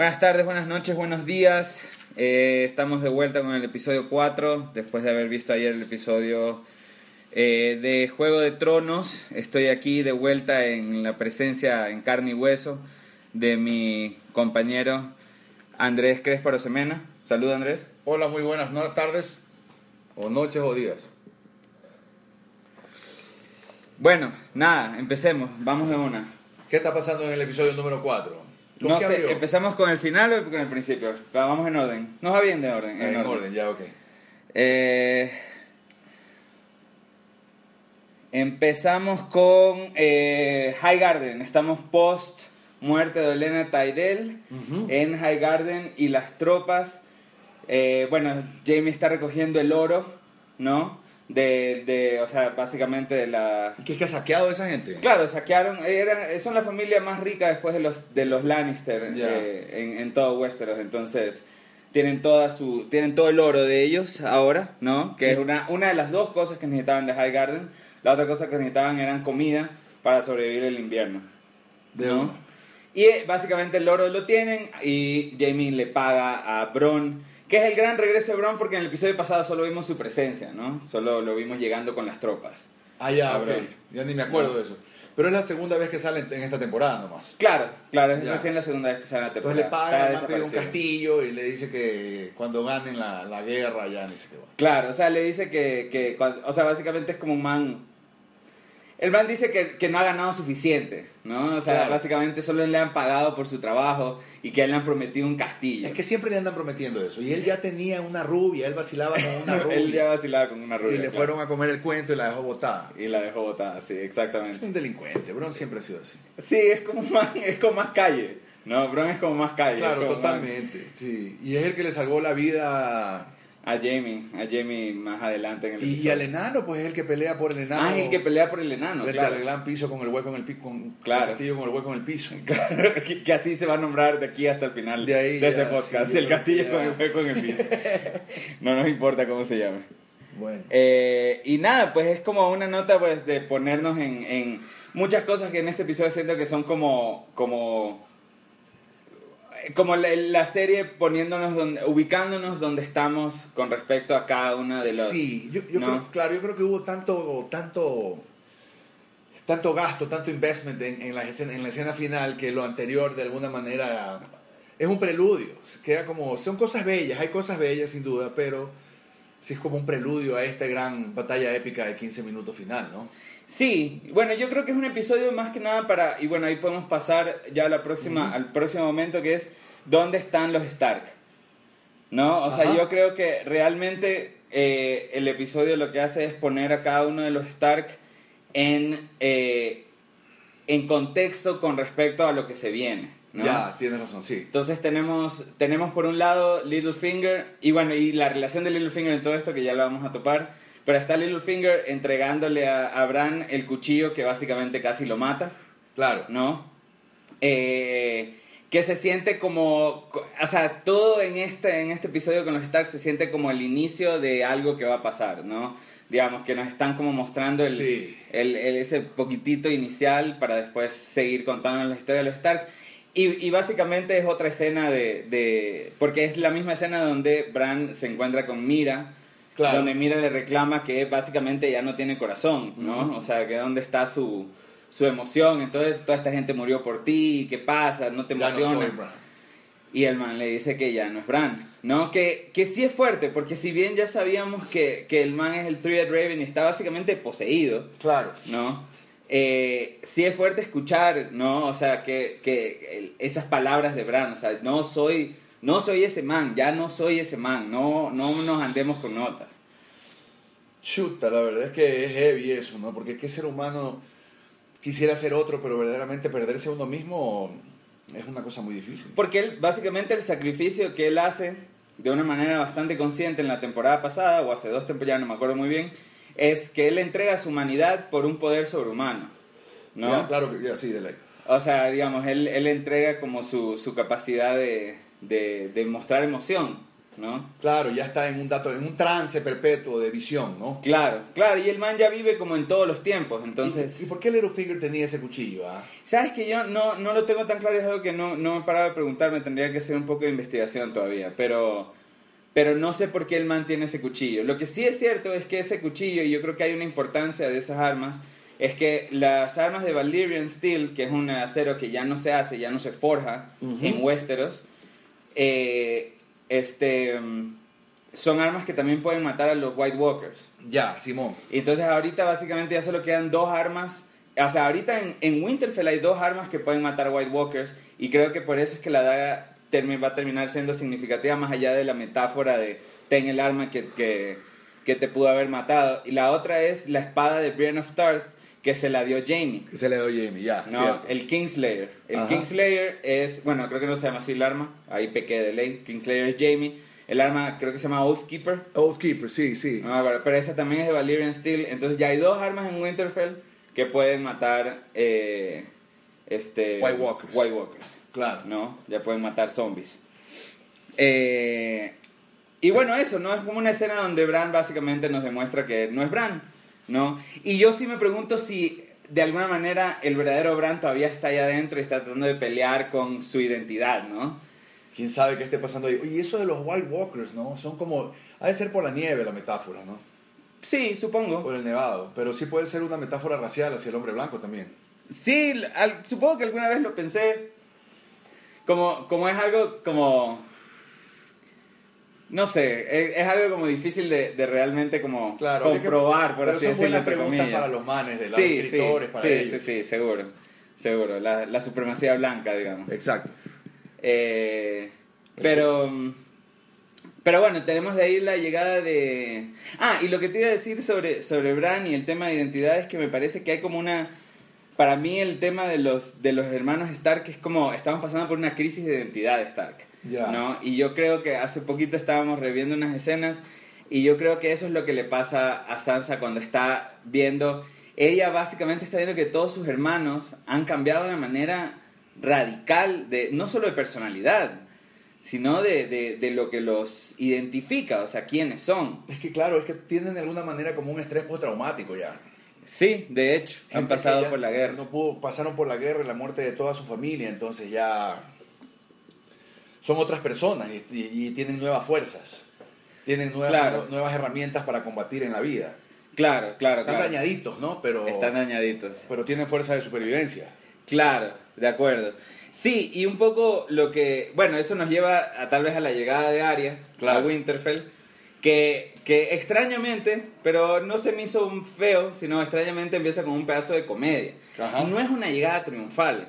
Buenas tardes, buenas noches, buenos días. Eh, estamos de vuelta con el episodio 4, después de haber visto ayer el episodio eh, de Juego de Tronos. Estoy aquí de vuelta en la presencia en carne y hueso de mi compañero Andrés Crespo Semena. Salud Andrés. Hola, muy buenas no- tardes, o noches o días. Bueno, nada, empecemos, vamos de una. ¿Qué está pasando en el episodio número 4? No sé, ¿empezamos con el final o con el principio? Vamos en orden. Nos va bien de orden. En, orden. ya, ok. Eh, empezamos con eh, High Garden. Estamos post muerte de Elena Tyrell en High Garden y las tropas. eh, bueno, Jamie está recogiendo el oro, ¿no? De, de, o sea, básicamente de la... ¿Qué es que ha saqueado esa gente? Claro, saquearon, eran, son la familia más rica después de los, de los Lannister eh, en, en todo Westeros, entonces tienen toda su tienen todo el oro de ellos ahora, ¿no? Que es una, una de las dos cosas que necesitaban de High Garden, la otra cosa que necesitaban eran comida para sobrevivir el invierno. De ¿no? Y eh, básicamente el oro lo tienen y Jamie le paga a Bron, que es el gran regreso de Bron porque en el episodio pasado solo vimos su presencia, ¿no? Solo lo vimos llegando con las tropas. Ah, ya, ok. Ya ni me acuerdo No. de eso. Pero es la segunda vez que sale en esta temporada nomás. Claro, claro, es Ya. recién la segunda vez que sale la temporada. Entonces le paga, un castillo y le dice que cuando ganen la, la guerra ya ni se qué va. Claro, o sea, le dice que, que o sea, básicamente es como un man... El man dice que, que no ha ganado suficiente, ¿no? O sea, Claro. básicamente solo le han pagado por su trabajo y que a él le han prometido un castillo. Es que siempre le andan prometiendo eso. Y él ya tenía una rubia, él vacilaba con una rubia. él ya vacilaba con una rubia. y le claro. fueron a comer el cuento y la dejó botada. Y la dejó botada, sí, Es exactamente. un delincuente, Bron siempre ha sido así. Sí, es como más, es como más calle. No, Bron es como más calle. Claro, es totalmente. Sí. Y es el que le salvó la vida. A Jamie, a Jamie más adelante en el Y, y episodio. al enano, pues es el que pelea por el enano. Ah, es el que pelea por el enano, frente claro. al gran piso con el hueco en el piso. Con Claro. el castillo con el hueco en el piso. Claro, que, que así se va a nombrar de aquí hasta el final De ahí este ya, podcast. sí, el castillo con el hueco en el piso. No nos importa cómo se llame. Bueno. Eh, y nada, pues es como una nota pues de ponernos en, en muchas cosas que en este episodio siento que son como como como la, la serie poniéndonos donde ubicándonos donde estamos con respecto a cada una de los sí, yo, yo ¿no? creo, claro, yo creo que hubo tanto, tanto, tanto gasto, tanto investment en, en la escena, en la escena final que lo anterior de alguna manera es un preludio. Queda como, son cosas bellas, hay cosas bellas sin duda, pero sí es como un preludio a esta gran batalla épica de 15 minutos final, ¿no? Sí, bueno, yo creo que es un episodio más que nada para, y bueno, ahí podemos pasar ya a la próxima, al próximo momento que es ¿dónde están los Stark? ¿No? O sea, yo creo que realmente eh, el episodio lo que hace es poner a cada uno de los Stark en, eh, en contexto con respecto a lo que se viene. ¿No? Ya, tienes razón, sí. Entonces tenemos, tenemos por un lado Littlefinger, y bueno, y la relación de Littlefinger en todo esto que ya lo vamos a topar, pero está Littlefinger entregándole a, a Bran el cuchillo que básicamente casi lo mata, Claro. ¿no? Eh, que se siente como, o sea, todo en este, en este episodio con los Stark se siente como el inicio de algo que va a pasar, ¿no? Digamos, que nos están como mostrando el, Sí. el- el- ese poquitito inicial para después seguir contando la historia de los Stark. Y, y básicamente es otra escena de, de... Porque es la misma escena donde Bran se encuentra con Mira, Claro. donde Mira le reclama que básicamente ya no tiene corazón, ¿no? O sea, que dónde está su, su emoción. Entonces, toda esta gente murió por ti, ¿qué pasa? ¿No te Ya no emociona? soy Bran. Y el man le dice que ya no es Bran, ¿no? Que, que sí es fuerte, porque si bien ya sabíamos que, que el man es el Three-Eyed Raven y está básicamente poseído, Claro. ¿no? Eh, sí es fuerte escuchar, ¿no? O sea, que, que esas palabras de Bran, o sea, no soy, no soy ese man, ya no soy ese man, no, no nos andemos con notas. Chuta, la verdad es que es heavy eso, ¿no? Porque qué ser humano quisiera ser otro, pero verdaderamente perderse a uno mismo es una cosa muy difícil. Porque él, básicamente el sacrificio que él hace de una manera bastante consciente en la temporada pasada, o hace dos temporadas, no me acuerdo muy bien, es que él entrega su humanidad por un poder sobrehumano, ¿no? Ya, claro que ya, sí, de ley. O sea, digamos, él, él entrega como su, su capacidad de, de, de mostrar emoción, ¿no? Claro, ya está en un dato, en un trance perpetuo de visión, ¿no? Claro, claro, y el man ya vive como en todos los tiempos, entonces... ¿Y, y por qué Littlefinger tenía ese cuchillo? ah? Sabes que yo no, no lo tengo tan claro, es algo que no, no me he parado de preguntar, me tendría que hacer un poco de investigación todavía, pero, pero no sé por qué el man tiene ese cuchillo. Lo que sí es cierto es que ese cuchillo, y yo creo que hay una importancia de esas armas, es que las armas de Valyrian Steel, que es un acero que ya no se hace, ya no se forja en Westeros, eh, este, mm, son armas que también pueden matar a los White Walkers. Ya, Simón. Y Entonces ahorita básicamente ya solo quedan dos armas. O sea, ahorita en, en Winterfell hay dos armas que pueden matar a White Walkers y creo que por eso es que la daga va a terminar siendo significativa más allá de la metáfora de ten el arma que, que, que te pudo haber matado. Y la otra es la espada de Brienne of Tarth que se la dio Jamie. Que se le doy Jamie, ya. No, cierto. el Kingslayer. El Ajá. Kingslayer es, bueno, creo que no se llama así el arma, ahí pequé de ley. Kingslayer es Jamie. El arma creo que se llama Oathkeeper. Oathkeeper, sí, sí. No me acuerdo, pero esa también es de Valyrian Steel. Entonces ya hay dos armas en Winterfell que pueden matar eh, este, White Walkers. White Walkers, Claro. ¿no? Ya pueden matar zombies. Eh, y bueno, eso, ¿no? Es como una escena donde Bran básicamente nos demuestra que no es Bran, ¿no? Y yo sí me pregunto si de alguna manera el verdadero Bran todavía está allá adentro y está tratando de pelear con su identidad, ¿no? ¿Quién sabe qué esté pasando ahí? Oye, eso de los White Walkers, ¿no? Son como... Ha de ser por la nieve la metáfora, ¿no? Sí, supongo. Por el nevado. Pero sí puede ser una metáfora racial hacia el hombre blanco también. Sí, al- supongo que alguna vez lo pensé. Como, como es algo como... No sé, es, es algo como difícil de, de realmente como Claro. que- comprobar, por así decirlo, entre comillas. para los manes, de los sí, escritores, sí, para sí, ellos. sí, sí, seguro. Seguro, la, la supremacía blanca, digamos. Exacto. Eh, pero, pero bueno, tenemos de ahí la llegada de... Ah, y lo que te iba a decir sobre, sobre Bran y el tema de identidad es que me parece que hay como una... Para mí el tema de los, de los hermanos Stark es como... Estamos pasando por una crisis de identidad de Stark. Ya. ¿no? Y yo creo que hace poquito estábamos reviendo unas escenas y yo creo que eso es lo que le pasa a Sansa cuando está viendo... Ella básicamente está viendo que todos sus hermanos han cambiado de una manera radical, de, no solo de personalidad, sino de, de, de lo que los identifica, o sea, quiénes son. Es que claro, es que tienen de alguna manera como un estrés postraumático ya. Sí, de hecho, han pasado por la guerra. No pudo, pasaron por la guerra y la muerte de toda su familia, entonces ya son otras personas y, y- y tienen nuevas fuerzas. Tienen nuevas, Claro. nuevas herramientas para combatir en la vida. Claro, claro, Están claro. dañaditos, ¿no? Pero, Están dañaditos. pero tienen fuerza de supervivencia. Claro, de acuerdo. Sí, y un poco lo que, bueno, eso nos lleva a tal vez a la llegada de Arya Claro. a Winterfell, que, que extrañamente, pero no se me hizo un feo, sino extrañamente empieza con un pedazo de comedia. Ajá. No es una llegada triunfal.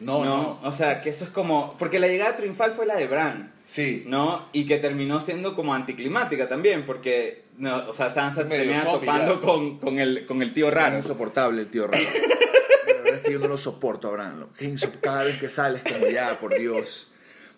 No, no. O sea, que eso es como, porque la llegada triunfal fue la de Bran. Sí. ¿no? Y que terminó siendo como anticlimática también, porque, no, o sea, Sansa termina topando con, con, el, con el tío raro. Es insoportable el tío raro. La verdad es que yo no lo soporto, insop- Cada vez que sales como ya, por Dios.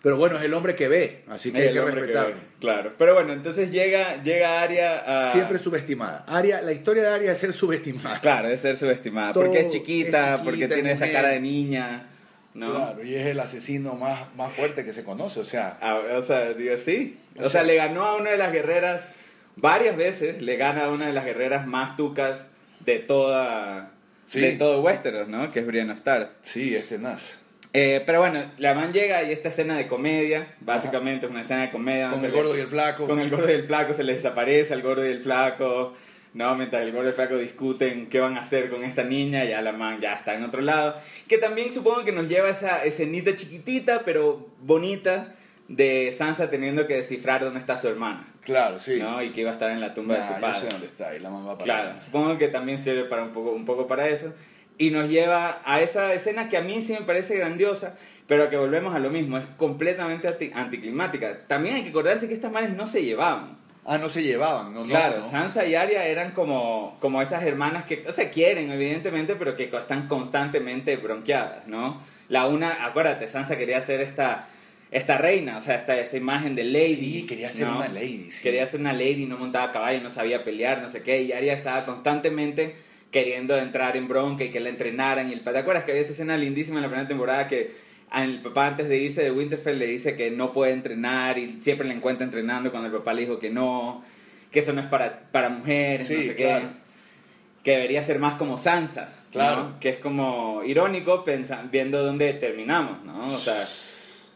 Pero bueno, es el hombre que ve, así que hay El que respetarlo. claro. Pero bueno, entonces llega, llega Arya a... Siempre subestimada. Aria, la historia de Aria es ser subestimada. Claro, de ser subestimada. Todo porque es es chiquita, porque es tiene esa mujer. cara de niña, ¿no? Claro, y es el asesino más, más fuerte que se conoce. O sea, Ah, o sea, digo, sí. O, O sea, sea- le ganó a una de las guerreras varias veces, le gana a una de las guerreras más tucas de toda... Sí. De todo Westeros, ¿no? Que es Brienne of Tarth. sí, es tenaz. Eh, pero bueno, la man llega y esta escena de comedia, básicamente es una escena de comedia. Con el se le- gordo y el flaco. Con el gordo y el flaco se les desaparece al gordo y el flaco. No, mientras el gordo y el flaco discuten qué van a hacer con esta niña, ya la man ya está en otro lado. Que también supongo que nos lleva a esa escenita chiquitita, pero bonita, de Sansa teniendo que descifrar dónde está su hermana. Claro, sí. ¿no? Y que iba a estar en la tumba de su yo padre. sé dónde está y la mamá para Claro, supongo que también sirve para un poco, un poco para eso. Y nos lleva a esa escena que a mí sí me parece grandiosa, pero que volvemos a lo mismo, es completamente anti- anticlimática. También hay que acordarse que estas manes no se llevaban. Ah, no se llevaban, no, claro, no. Sansa y Arya eran como, como esas hermanas que se quieren, evidentemente, pero que están constantemente bronqueadas, ¿no? La una, acuérdate, Sansa quería ser esta, esta reina, o sea, esta, esta imagen de lady. Sí, quería ser ¿no? una lady, sí. Quería ser una lady, no montaba a caballo, no sabía pelear, no sé qué, y Arya estaba constantemente queriendo entrar en bronca y que la entrenaran. Y el, ¿Te acuerdas que había esa escena lindísima en la primera temporada que el papá antes de irse de Winterfell le dice que no puede entrenar y siempre le encuentra entrenando cuando el papá le dijo que no, que eso no es para, para mujeres, no Sí, sé claro. qué. Que debería ser más como Sansa, ¿no? Claro. Que es como irónico pensa- viendo dónde terminamos, ¿no? O sea,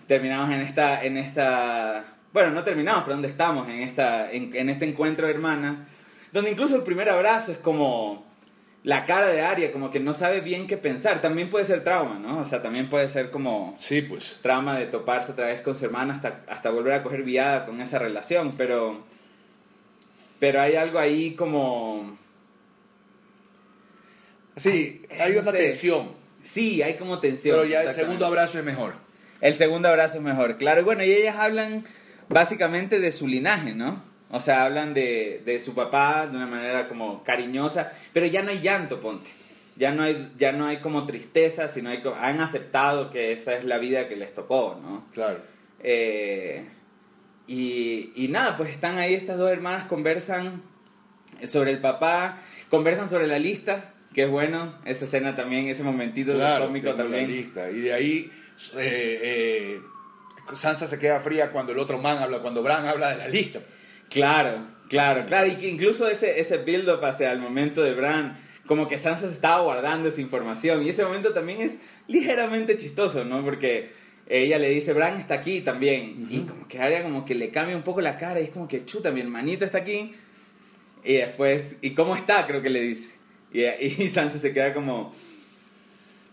terminamos en esta, en esta, bueno, no terminamos, pero dónde estamos, en, esta, en, en este encuentro de hermanas, donde incluso el primer abrazo es como la cara de Aria, como que no sabe bien qué pensar. También puede ser trauma, ¿no? O sea, también puede ser como Sí, pues. trauma de toparse otra vez con su hermana hasta, hasta volver a coger viada con esa relación, pero, pero hay algo ahí como... Sí, Ay, hay no una sé. tensión. Sí, hay como tensión. Pero ya el segundo abrazo es mejor. El segundo abrazo es mejor, claro. Y bueno, y ellas hablan básicamente de su linaje, ¿no? O sea, hablan de, de su papá de una manera como cariñosa, pero ya no hay llanto, ponte. Ya no hay, ya no hay como tristeza, sino hay, han aceptado que esa es la vida que les tocó, ¿no? Claro. Eh, y, y nada, pues están ahí estas dos hermanas, conversan sobre el papá, conversan sobre la lista, que es bueno, esa escena también, ese momentito Claro, cómico tengo la también. lista. Y de ahí eh, eh, Sansa se queda fría cuando el otro man habla, cuando Bran habla de la lista. Claro, claro, claro. Y que incluso ese, ese build-up hacia el momento de Bran, como que Sansa se estaba guardando esa información. Y ese momento también es ligeramente chistoso, ¿no? Porque ella le dice, Bran está aquí también. Y como que Arya como que le cambia un poco la cara y es como que, chuta, mi hermanito está aquí. Y después, ¿y cómo está? Creo que le dice. Y, y Sansa se queda como,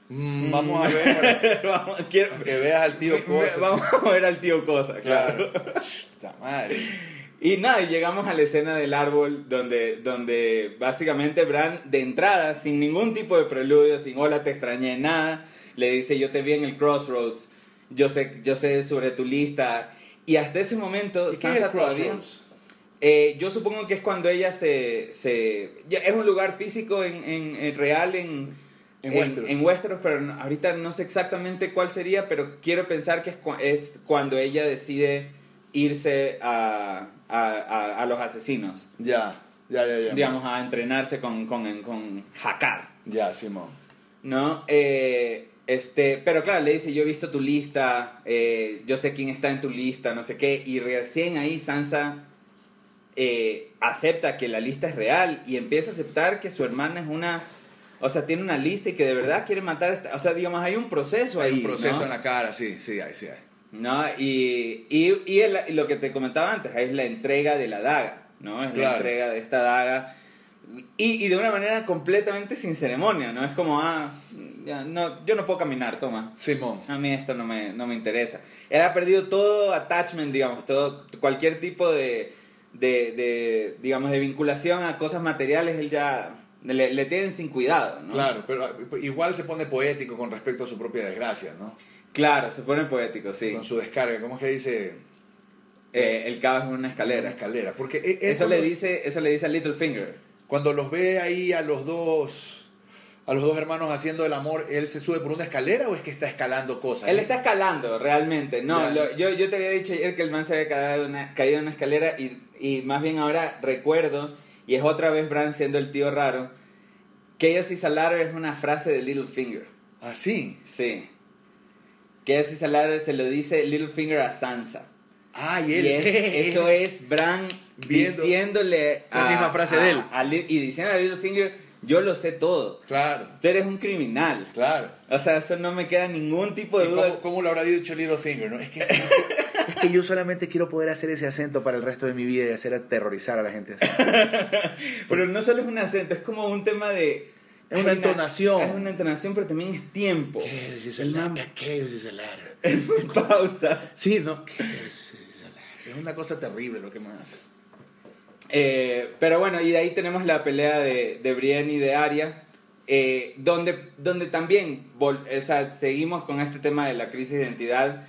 Mm, vamos a ver vamos, quiero- que veas al tío Cosas. vamos a ver al tío Cosa, claro. Claro. Puta madre. Y nada, y llegamos a la escena del árbol donde, donde básicamente Bran de entrada, sin ningún tipo de preludio, sin hola, te extrañé, nada, le dice yo te vi en el Crossroads, yo sé, yo sé sobre tu lista. Y hasta ese momento, ¿Y Sansa todavía... Eh, yo supongo que es cuando ella se... se es un lugar físico en, en- en real en... En Westeros. en Westeros, pero no- ahorita no sé exactamente cuál sería, pero quiero pensar que es, cua- es cuando ella decide irse a, a, a- a los asesinos, Ya, ya, ya, ya. digamos, a entrenarse con, con, con Hakar, Ya, Simón. ¿no? Eh, este, pero claro, le dice, yo he visto tu lista, eh, yo sé quién está en tu lista, no sé qué, y recién ahí Sansa eh, acepta que la lista es real y empieza a aceptar que su hermana es una... O sea, tiene una lista y que de verdad quiere matar a esta... O sea, digamos, hay un proceso Hay ahí, un proceso ¿no? en la cara, sí, sí, hay, sí hay. ¿No? Y, y, y, el- lo que te comentaba antes, es la entrega de la daga, ¿no? Es la entrega de esta daga. Y, y de una manera completamente sin ceremonia, ¿no? Es como, ah, ya, no, yo no puedo caminar, toma. Simón. A mí esto no me, no me interesa. Él ha perdido todo attachment, digamos, todo, cualquier tipo de, de, de, digamos, de vinculación a cosas materiales, él ya le, le tienen sin cuidado, ¿no? Claro, pero ah, igual se pone poético con respecto a su propia desgracia, ¿no? Claro, se pone poético, sí. Con su descarga, ¿cómo es que dice? Eh, el caos es una Una escalera. escalera. Porque él- él Eso le, dice, eso le dice a Littlefinger. Cuando los ve ahí a los dos a los dos hermanos haciendo el amor, ¿él se sube por una escalera o es que está escalando cosas? Él está escalando, realmente. No, lo- yo, yo te había dicho ayer que el man se había caído en una, caído en una escalera y, y más bien ahora recuerdo, y es otra vez Bran siendo el tío raro, que ella si Ladder es una frase de Littlefinger. Ah, sí. Sí. Que si Ladder se lo dice Littlefinger a Sansa. Ah, y Y él. es- eso es Bran Viendo diciéndole la misma frase de él. a y diciendo a Littlefinger, yo lo sé todo. Claro, Tú eres un criminal. claro. O sea, eso no me queda ningún tipo de ¿Y duda. cómo, cómo lo habrá dicho Littlefinger? ¿no? Es, que, es que yo solamente quiero poder hacer ese acento para el resto de mi vida y hacer aterrorizar a la gente así. Pero no solo es un acento, es como un tema de... Es una entonación. Es una entonación, pero también es tiempo. Chaos is a ladder. Chaos is a ladder. Pausa. Sí, no. Chaos is a ladder. Es una cosa terrible lo que más. Eh, pero bueno, y de ahí tenemos la pelea de, de Brienne y de Arya, eh, donde, donde también vol- o sea, seguimos con este tema de la crisis de identidad,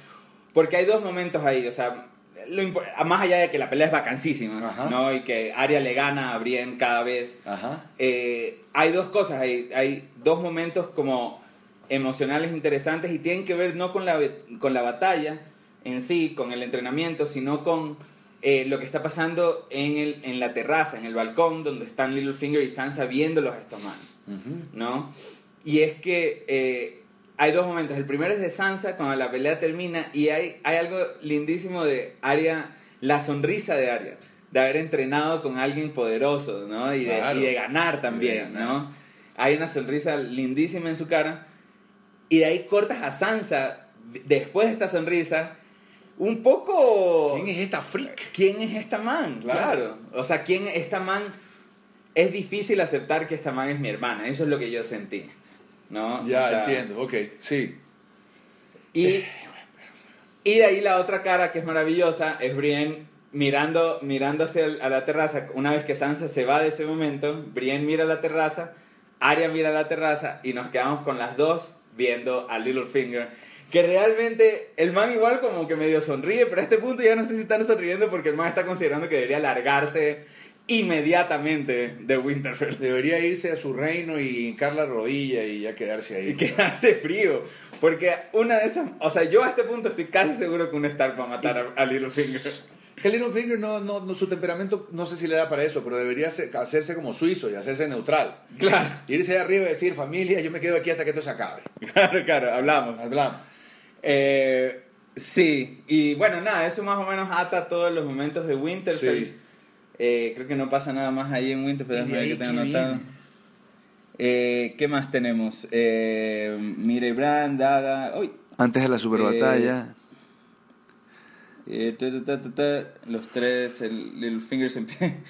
porque hay dos momentos ahí, o sea, lo más allá de que la pelea es vacancísima, Ajá. ¿no? Y que Arya le gana a Brienne cada vez, Ajá. eh, hay dos cosas, hay, hay dos momentos como emocionales interesantes y tienen que ver no con la, con la batalla en sí, con el entrenamiento, sino con eh, lo que está pasando en, el, en la terraza, en el balcón, donde están Littlefinger y Sansa viéndolos a estos manos, ¿no? Y es que eh, hay dos momentos. El primero es de Sansa, cuando la pelea termina, y hay, hay algo lindísimo de Arya, la sonrisa de Arya, de haber entrenado con alguien poderoso, ¿no? Y, de, Claro. y de ganar también, Y de ganar. ¿no? Hay una sonrisa lindísima en su cara, y de ahí cortas a Sansa, después de esta sonrisa, un poco... ¿Quién es esta freak? ¿Quién es esta man? Claro. Claro. O sea, ¿quién esta man? Es difícil aceptar que esta man es mi hermana. Eso es lo que yo sentí. ¿No? Ya, O sea, entiendo, ok, sí. Y, y de ahí la otra cara que es maravillosa es Brienne mirando, mirando hacia el- a la terraza. Una vez que Sansa se va de ese momento, Brienne mira la terraza, Arya mira la terraza y nos quedamos con las dos viendo a Littlefinger. Que realmente el man igual como que medio sonríe, pero a este punto ya no sé si están sonriendo porque el man está considerando que debería largarse inmediatamente de Winterfell. Debería irse a su reino y hincar la rodilla y ya quedarse ahí. Y quedarse frío. Porque una de esas. O sea, yo a este punto estoy casi seguro que un Stark va a matar a, a Littlefinger. Que Littlefinger no, no, no, su temperamento no sé si le da para eso, pero debería hacerse como suizo y hacerse neutral. Claro, Irse de arriba y decir, familia, yo me quedo aquí hasta que esto se acabe. claro, claro, hablamos. Hablamos. Eh, sí, y bueno, nada, eso más o menos ata todos los momentos de Winterfell. Sí. Eh, creo que no pasa nada más ahí en Winterfell, ¿Y de déjame ver ahí que tengo anotado. Eh, ¿Qué más tenemos? Eh, Mire Brand, Daga. Uy, Antes de la super batalla. Eh, ta, ta, ta, ta, ta, los tres, el Littlefinger se empie-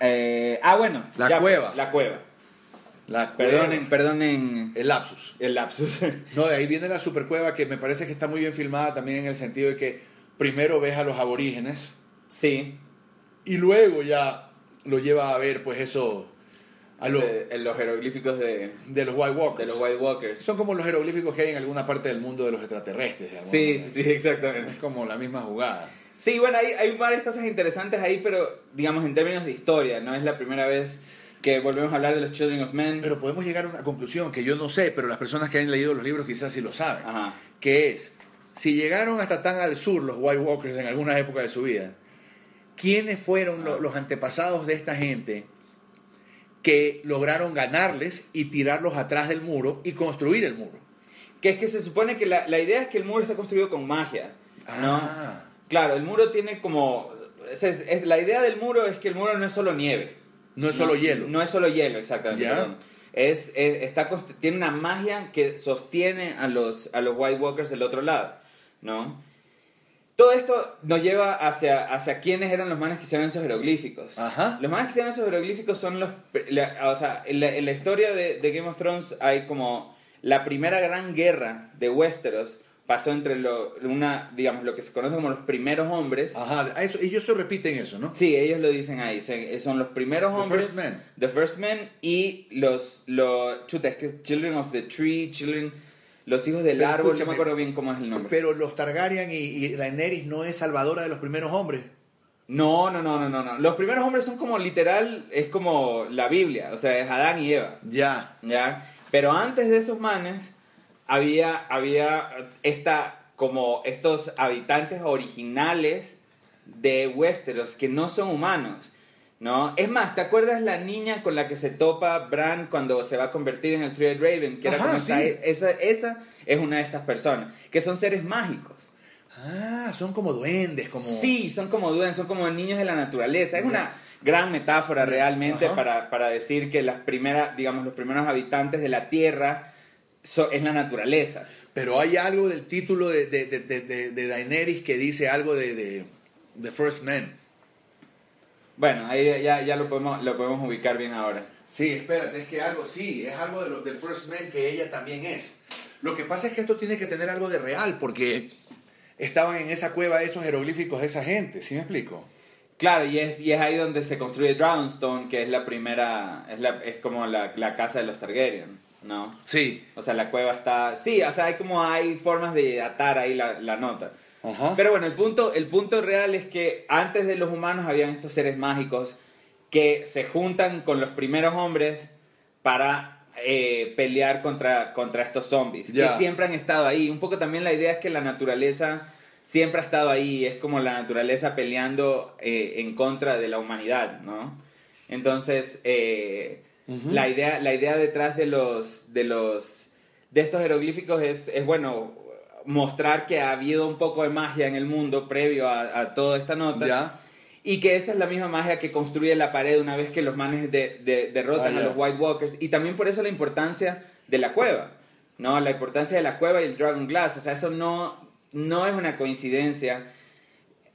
Eh, ah, bueno. La ya, cueva. pues, la cueva. la Perdonen, cueva. perdonen El lapsus. el lapsus. No, de ahí viene la supercueva que me parece que está muy bien filmada también en el sentido de que primero ves a los aborígenes sí. Y luego ya lo lleva a ver pues eso a lo- Ese- los jeroglíficos de, de los White Walkers. de los White Walkers. Son como los jeroglíficos que hay en alguna parte del mundo de los extraterrestres. de Sí, sí, sí, exactamente. Es como la misma jugada. Sí, bueno, hay, hay varias cosas interesantes ahí, pero digamos en términos de historia, no es la primera vez que volvemos a hablar de los Children of Men. Pero podemos llegar a una conclusión que yo no sé, pero las personas que han leído los libros quizás sí lo saben. Ajá. Que es, si llegaron hasta tan al sur los White Walkers en alguna época de su vida, ¿quiénes fueron Ah. lo- los antepasados de esta gente que lograron ganarles y tirarlos atrás del muro y construir el muro? Que es que se supone que la, la idea es que el muro está construido con magia, ¿no? Ah. Claro, el muro tiene como... es- la idea del muro es que el muro no es solo nieve. No es solo hielo. No es solo hielo, exactamente. Ya. Es, es- está, tiene una magia que sostiene a los, a los White Walkers del otro lado, ¿no? Todo esto nos lleva hacia, hacia quiénes eran los manes que hicieron esos jeroglíficos. Ajá. Los manes que hicieron esos jeroglíficos son los... la- o sea, en la, en la historia de, de Game of Thrones hay como la primera gran guerra de Westeros pasó entre lo, una, digamos, lo que se conoce como los primeros hombres. Ajá, eso, ellos se repiten eso, ¿no? Sí, ellos lo dicen ahí. se- Son los primeros The hombres. first men. The First Men y los, los. Chuta, es que Children of the Tree, Children. Los hijos del Pero árbol, no escúchame, me acuerdo bien cómo es el nombre. Pero los Targaryen y, y Daenerys no es salvadora de los primeros hombres. No, no, no, no, no, no. Los primeros hombres son como literal, es como la Biblia, o sea, es Adán y Eva. Ya. ¿ya? Pero antes de esos manes había, había esta, como estos habitantes originales de Westeros que no son humanos, ¿no? Es más, ¿te acuerdas la niña con la que se topa Bran cuando se va a convertir en el Three Raven? Que era Ajá, como sí. esa, esa es una de estas personas, que son seres mágicos. Ah, son como duendes, como... Sí, son como duendes, son como niños de la naturaleza. Es una gran metáfora realmente para, para decir que las primeras, digamos, los primeros habitantes de la Tierra so- es la naturaleza. Pero hay algo del título de, de, de, de, Daenerys que dice algo de, de, de First Men. Bueno, ahí ya, ya lo, podemos, lo podemos ubicar bien ahora. Sí, espérate, es que algo, sí, es algo de los del First Men que ella también es. Lo que pasa es que esto tiene que tener algo de real, porque estaban en esa cueva esos jeroglíficos de esa gente, ¿sí me explico? Claro, y es, y es ahí donde se construye Dragonstone, que es la primera, es, la, es como la, la casa de los Targaryen, ¿no? Sí. O sea, la cueva está... Sí, o sea, hay como hay formas de atar ahí la, la nota. Ajá. Pero bueno, el punto, el punto real es que antes de los humanos habían estos seres mágicos que se juntan con los primeros hombres para eh, pelear contra, contra estos zombies, que siempre han estado ahí. Un poco también la idea es que la naturaleza siempre ha estado ahí, es como la naturaleza peleando eh, en contra de la humanidad, ¿no? Entonces, eh, la, idea, la idea detrás de los, de los de estos jeroglíficos es, es bueno mostrar que ha habido un poco de magia en el mundo previo a, a toda esta nota. Ya. Y que esa es la misma magia que construye la pared una vez que los manes de- de- derrotan Ah, a los White Walkers. Y también por eso la importancia de la cueva. ¿no? La importancia de la cueva y el Dragon Glass. O sea, eso no, no es una coincidencia.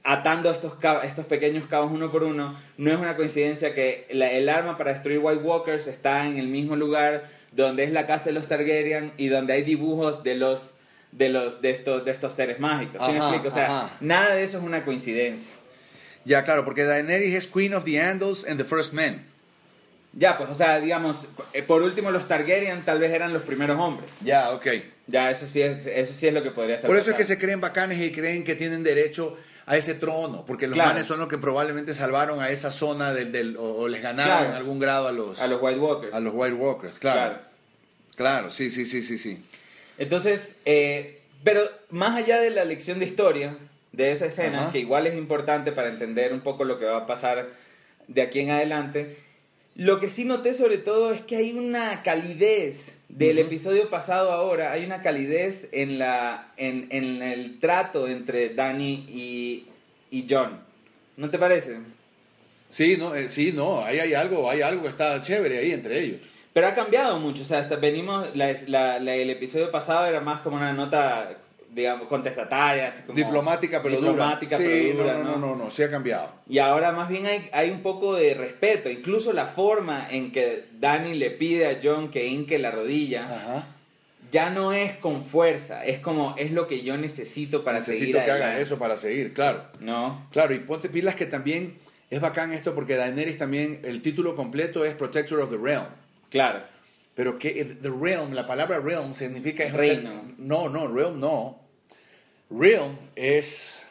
Atando estos, estos pequeños cabos uno por uno, no es una coincidencia que la- el arma para destruir White Walkers está en el mismo lugar donde es la casa de los Targaryen y donde hay dibujos de los de los de estos de estos seres mágicos. ¿Sí me explico? O sea, ajá. nada de eso es una coincidencia. Ya, claro, porque Daenerys es Queen of the Andals and the First Men. Ya, pues, o sea, digamos, eh, por último los Targaryen tal vez eran los primeros hombres. Ya, ok. Ya, eso sí es, eso sí es lo que podría estar Por eso es que se creen bacanes y creen que tienen derecho a ese trono, porque los Claro. manes son los que probablemente salvaron a esa zona del, del- o, o les ganaron Claro. en algún grado a los, a los White Walkers. a los White Walkers. Claro. Claro. claro. sí, sí, sí, sí, sí. Entonces, eh, pero más allá de la lección de historia de esa escena, Ajá. que igual es importante para entender un poco lo que va a pasar de aquí en adelante, lo que sí noté sobre todo es que hay una calidez del episodio pasado ahora, hay una calidez en, la, en, en el trato entre Danny y, y John. ¿No te parece? Sí, no, eh, sí, no, ahí hay algo, hay algo que está chévere ahí entre ellos. Pero ha cambiado mucho, o sea, hasta venimos, la, la- la- el episodio pasado era más como una nota, digamos, contestataria, así como... Diplomática pero diplomática, dura. pero sí, dura, no, no, no, no, no, sí ha cambiado. Y ahora más bien hay, hay un poco de respeto, incluso la forma en que Danny le pide a John que hinque la rodilla, Ajá. ya no es con fuerza, es como, es lo que yo necesito para seguir Necesito que hagas eso para seguir, claro. ¿No? Claro, y ponte pilas que también es bacán esto porque Daenerys también, el título completo es Protector of the Realm. Claro. Pero que the realm, la palabra realm significa... es Reino. No, no, realm no. Realm es...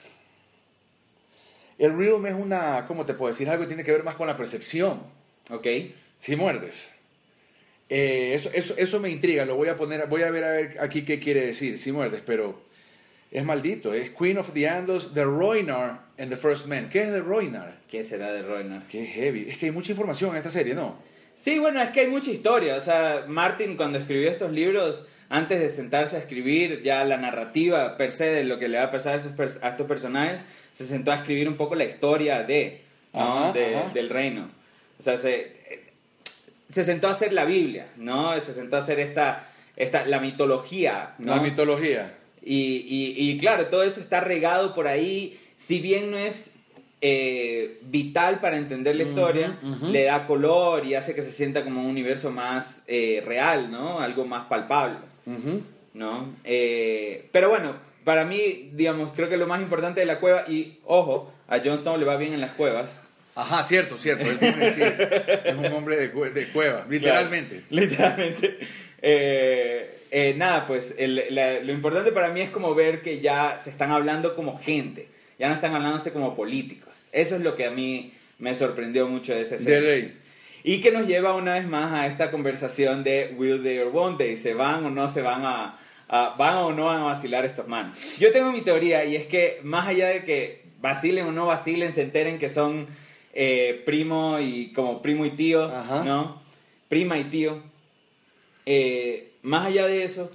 El realm es una, ¿cómo te puedo decir? Algo que tiene que ver más con la percepción. ¿Ok? Si muerdes. Eh, eso, eso, eso me intriga, lo voy a poner, voy a ver a ver aquí qué quiere decir, si muerdes, pero es maldito, es Queen of the Andals, the Roinar and the First Men. ¿Qué es the Roinar? ¿Qué será de Roynar? Qué heavy, es que hay mucha información en esta serie, ¿no? Sí, bueno, es que hay mucha historia. O sea, Martin cuando escribió estos libros, antes de sentarse a escribir ya la narrativa per se de lo que le va a pasar a, esos pers- a estos personajes, se sentó a escribir un poco la historia de, ¿no? Ajá, De- ajá. del reino. O sea, se, se sentó a hacer la Biblia, ¿no? Se sentó a hacer esta, esta la mitología, ¿no? La mitología. Y, y- y claro, todo eso está regado por ahí. Si bien no es eh, vital para entender la historia, Ujú, ujú. le da color y hace que se sienta como un universo más eh, real, ¿no? Algo más palpable, Ujú. ¿no? Eh, pero bueno, para mí, digamos, creo que lo más importante de la cueva, y ojo, a Jon Snow le va bien en las cuevas. Ajá, cierto, cierto, que decir, es un hombre de, cue- de cueva, literalmente. Claro, literalmente. Eh, eh, nada, pues el- la- lo importante para mí es como ver que ya se están hablando como gente, ya no están hablándose como políticos. Eso es lo que a mí me sorprendió mucho de ese ley. Y que nos lleva una vez más a esta conversación de will they or won't they, se van o no se van a, a- van o no van a vacilar estos manos. Yo tengo mi teoría y es que más allá de que vacilen o no vacilen, se enteren que son eh, primo y como primo y tío, Ajá. ¿no? Prima y tío. Eh, más allá de eso,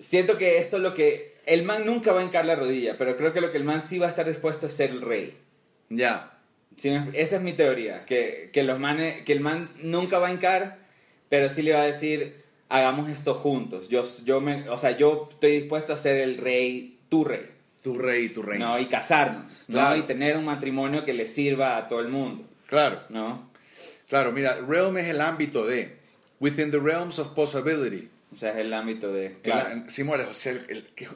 siento que esto es lo que el man nunca va a hincar la rodilla, pero creo que lo que el man sí va a estar dispuesto es ser el rey. Ya. Sí, esa es mi teoría, que, que, los manes, que el man nunca va a hincar, pero sí le va a decir, hagamos esto juntos. Yo, yo me, o sea, yo estoy dispuesto a ser el rey, tu rey, Tu rey, tu reino. ¿no? Y casarnos, ¿no? Y tener un matrimonio que le sirva a todo el mundo, Claro, ¿no? claro, mira, realm es el ámbito de, within the realms of possibility. O sea, es el ámbito de... Claro, mueres, o sea,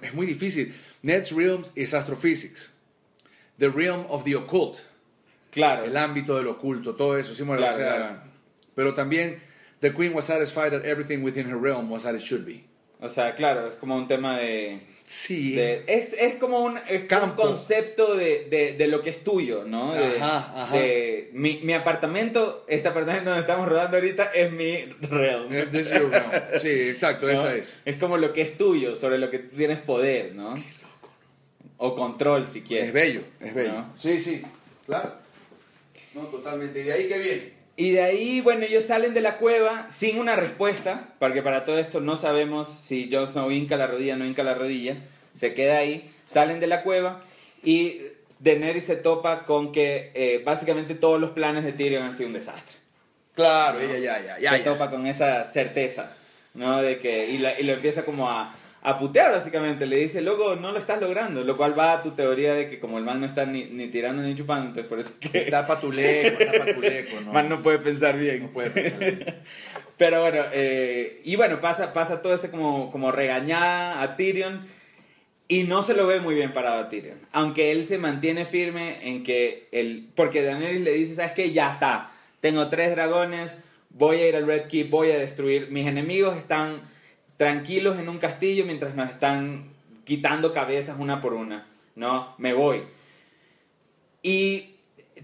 es muy difícil. Next realms is astrophysics. The realm of the occult. claro. El ámbito del oculto, todo eso. Sí, muere, Claro, o sea, claro. Pero también, the queen was satisfied that everything within her realm was as it should be. O sea, claro, es como un tema de... Sí. de- es, es como un, es un concepto de, de, de lo que es tuyo, ¿no? Ajá, ajá. mi, mi apartamento, este apartamento donde estamos rodando ahorita, es mi realm. Eh, this is your realm. Sí, exacto, ¿no? esa es. Es como lo que es tuyo, sobre lo que tú tienes poder, ¿no? O control, si quieres. Es bello, es bello. ¿No? Sí, sí, claro. No, totalmente. ¿Y de ahí qué viene? Y de ahí, bueno, ellos salen de la cueva sin una respuesta, porque para todo esto no sabemos si Jon Snow hinca la rodilla o no hinca la rodilla. Se queda ahí, salen de la cueva y Daenerys se topa con que eh, básicamente todos los planes de Tyrion han sido un desastre. Claro, ella ya, ya, ya. se ya. topa con esa certeza, ¿no? De que, y, la- y lo empieza como a, a putear básicamente, le dice, loco, no lo estás logrando, lo cual va a tu teoría de que como el man no está ni, ni tirando ni chupando, entonces por eso es que Está patuleco, está patuleco, el ¿no? man no puede pensar bien. No puede pensar bien. Pero bueno, eh, y bueno, pasa, pasa todo este como, como regañada a Tyrion y no se lo ve muy bien parado a Tyrion. Aunque él se mantiene firme en que el... Porque Daenerys le dice, ¿sabes qué? Ya está. Tengo tres dragones, voy a ir al Red Keep, voy a destruir. Mis enemigos están tranquilos en un castillo mientras nos están quitando cabezas una por una. ¿No? Me voy. Y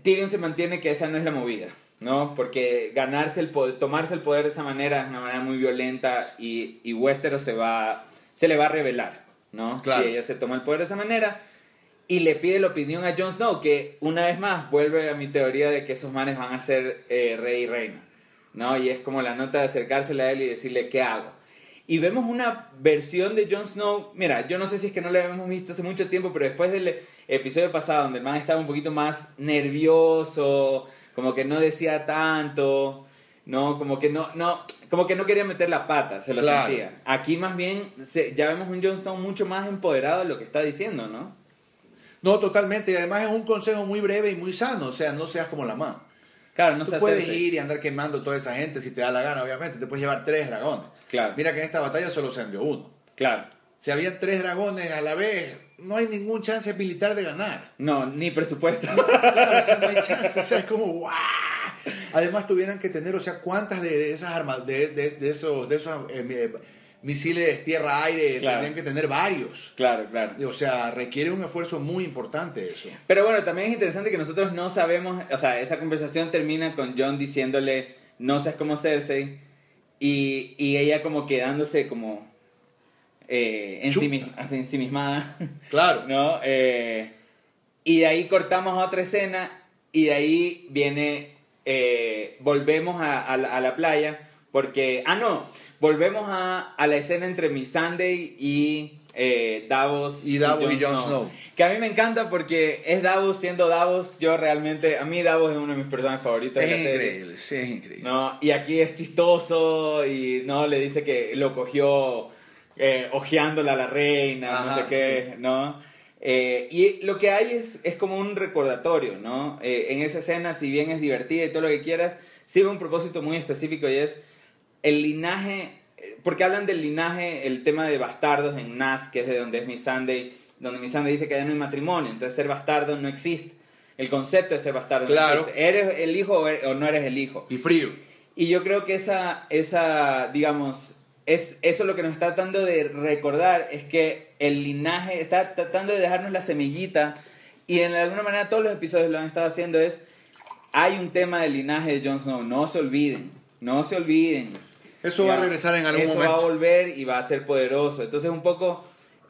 Tyrion se mantiene que esa no es la movida, ¿no? Porque ganarse el poder, tomarse el poder de esa manera es una manera muy violenta y, y Westeros se va, se le va a revelar, ¿no? Claro. Si ella se toma el poder de esa manera y le pide la opinión a Jon Snow, que una vez más vuelve a mi teoría de que esos manes van a ser eh, rey y reina, ¿no? Y es como la nota de acercársele a él y decirle, ¿qué hago? Y vemos una versión de Jon Snow. Mira, yo no sé si es que no lo habíamos visto hace mucho tiempo, pero después del episodio pasado, donde el man estaba un poquito más nervioso, como que no decía tanto, ¿no? Como que no, no, como que no quería meter la pata, se lo Claro. sentía. Aquí más bien se- ya vemos un Jon Snow mucho más empoderado de lo que está diciendo, ¿no? No, totalmente. Y además es un consejo muy breve y muy sano. O sea, no seas como la mamá. Claro, no Tú puedes ir y andar quemando toda esa gente si te da la gana, obviamente. Te puedes llevar tres dragones. Claro. Mira que en esta batalla solo se envió uno. Claro. Si había tres dragones a la vez, no hay ningún chance militar de ganar. No, ni presupuesto. Claro, o sea, no hay chance. O sea, es como ¡guau! Además tuvieran que tener, o sea, cuántas de, esas armas, de, de- de esos, de esos eh, misiles tierra-aire, Claro. tendrían que tener varios. claro, claro. O sea, requiere un esfuerzo muy importante eso. Pero bueno, también es interesante que nosotros no sabemos, o sea, esa conversación termina con John diciéndole, no seas como Cersei, y, y ella como quedándose como eh, ensimis- así ensimismada, Claro. ¿no? Eh, y de ahí cortamos a otra escena, y de ahí viene, eh, volvemos a, a la, a la playa, porque, ah, no, volvemos a, a la escena entre Missandei y eh, Davos Y Davos y Jon Snow. que a mí me encanta porque es Davos siendo Davos. Yo realmente, a mí Davos es uno de mis personajes favoritos de Es serie. increíble, sí, es increíble. ¿no? Y aquí es chistoso y no le dice que lo cogió eh, ojeándola a la reina, no sé qué, ¿no? Eh, y lo que hay es, es como un recordatorio, ¿no? Eh, en esa escena, si bien es divertida y todo lo que quieras, sirve un propósito muy específico y es el linaje, porque hablan del linaje, el tema de bastardos en Nath, que es de donde es Missandei, donde Missandei dice que ya no hay matrimonio, entonces ser bastardo no existe. El concepto de ser bastardo Claro. no existe. ¿Eres el hijo o eres- o no eres el hijo? Y frío. Y yo creo que esa, esa digamos, es, eso lo que nos está tratando de recordar es que el linaje está tratando de dejarnos la semillita y en alguna manera todos los episodios lo han estado haciendo es, hay un tema del linaje de Jon Snow, no se olviden, no se olviden. Eso va a regresar en algún eso momento. va a volver y va a ser poderoso. Entonces un poco